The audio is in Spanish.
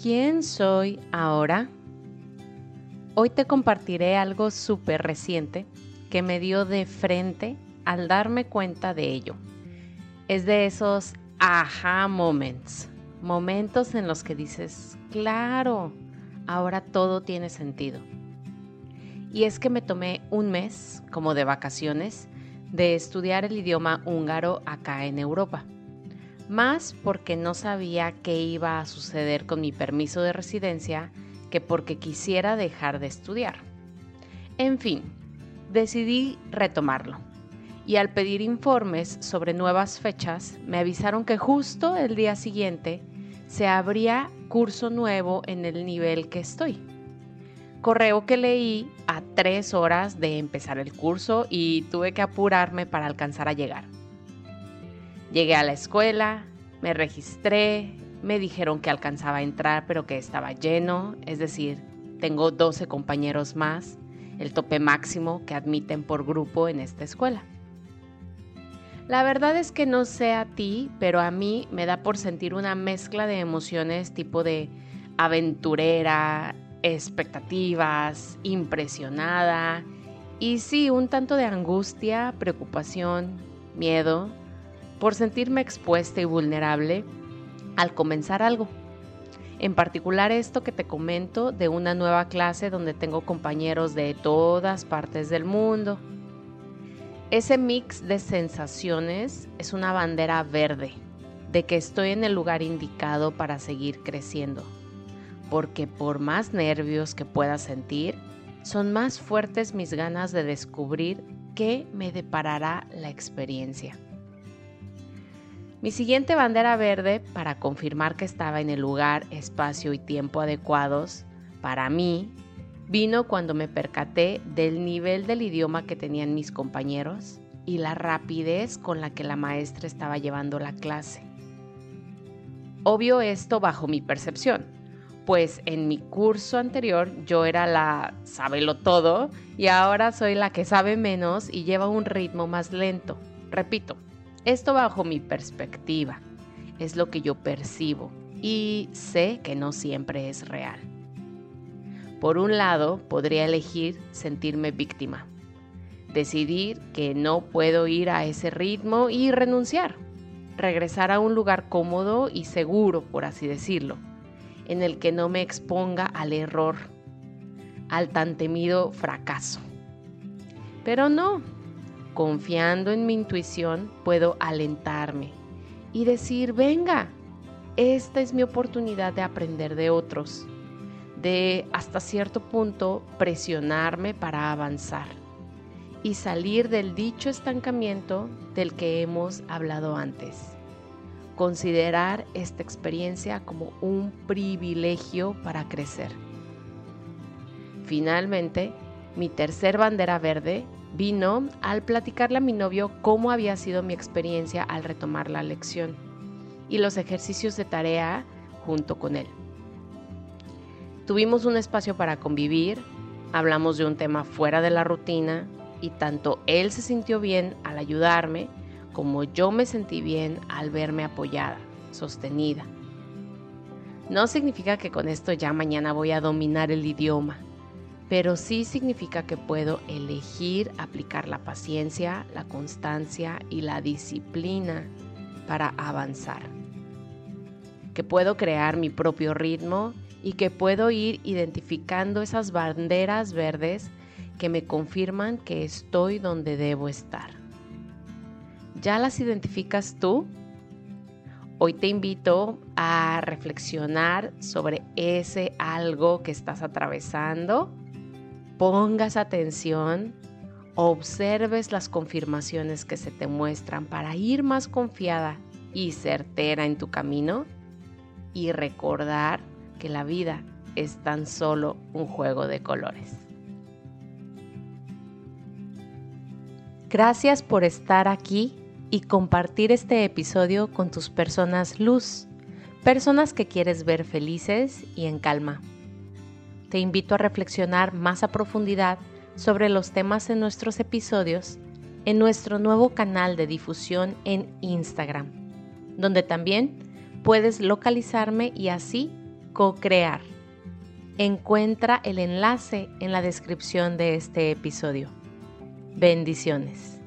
¿Quién soy ahora? Hoy te compartiré algo súper reciente que me dio de frente al darme cuenta de ello. Es de esos aha moments, momentos en los que dices, claro, ahora todo tiene sentido. Y es que me tomé un mes como de vacaciones de estudiar el idioma húngaro acá en Europa más porque no sabía qué iba a suceder con mi permiso de residencia que porque quisiera dejar de estudiar. En fin, decidí retomarlo. Y al pedir informes sobre nuevas fechas, me avisaron que justo el día siguiente se abría curso nuevo en el nivel que estoy. Correo que leí a tres horas de empezar el curso y tuve que apurarme para alcanzar a llegar. Llegué a la escuela, me registré, me dijeron que alcanzaba a entrar pero que estaba lleno, es decir, tengo 12 compañeros más, el tope máximo que admiten por grupo en esta escuela. La verdad es que no sé a ti, pero a mí me da por sentir una mezcla de emociones tipo de aventurera, expectativas, impresionada y sí, un tanto de angustia, preocupación, miedo, por sentirme expuesta y vulnerable al comenzar algo. En particular esto que te comento de una nueva clase donde tengo compañeros de todas partes del mundo. Ese mix de sensaciones es una bandera verde de que estoy en el lugar indicado para seguir creciendo. Porque por más nervios que pueda sentir, son más fuertes mis ganas de descubrir qué me deparará la experiencia. Mi siguiente bandera verde, para confirmar que estaba en el lugar, espacio y tiempo adecuados para mí, vino cuando me percaté del nivel del idioma que tenían mis compañeros y la rapidez con la que la maestra estaba llevando la clase. Obvio esto bajo mi percepción, pues en mi curso anterior yo era la sábelo todo y ahora soy la que sabe menos y lleva un ritmo más lento. Repito, esto bajo mi perspectiva, es lo que yo percibo y sé que no siempre es real. Por un lado, podría elegir sentirme víctima, decidir que no puedo ir a ese ritmo y renunciar, regresar a un lugar cómodo y seguro, por así decirlo, en el que no me exponga al error, al tan temido fracaso. Pero no, confiando en mi intuición, puedo alentarme y decir, venga, esta es mi oportunidad de aprender de otros, de hasta cierto punto presionarme para avanzar y salir del dicho estancamiento del que hemos hablado antes. Considerar esta experiencia como un privilegio para crecer. Finalmente, mi tercer bandera verde vino al platicarle a mi novio cómo había sido mi experiencia al retomar la lección y los ejercicios de tarea junto con él. Tuvimos un espacio para convivir, hablamos de un tema fuera de la rutina y tanto él se sintió bien al ayudarme como yo me sentí bien al verme apoyada, sostenida. No significa que con esto ya mañana voy a dominar el idioma, pero sí significa que puedo elegir aplicar la paciencia, la constancia y la disciplina para avanzar. Que puedo crear mi propio ritmo y que puedo ir identificando esas banderas verdes que me confirman que estoy donde debo estar. ¿Ya las identificas tú? Hoy te invito a reflexionar sobre ese algo que estás atravesando pongas atención, observes las confirmaciones que se te muestran para ir más confiada y certera en tu camino y recordar que la vida es tan solo un juego de colores. Gracias por estar aquí y compartir este episodio con tus personas luz, personas que quieres ver felices y en calma te invito a reflexionar más a profundidad sobre los temas en nuestros episodios en nuestro nuevo canal de difusión en Instagram, donde también puedes localizarme y así co-crear. Encuentra el enlace en la descripción de este episodio. Bendiciones.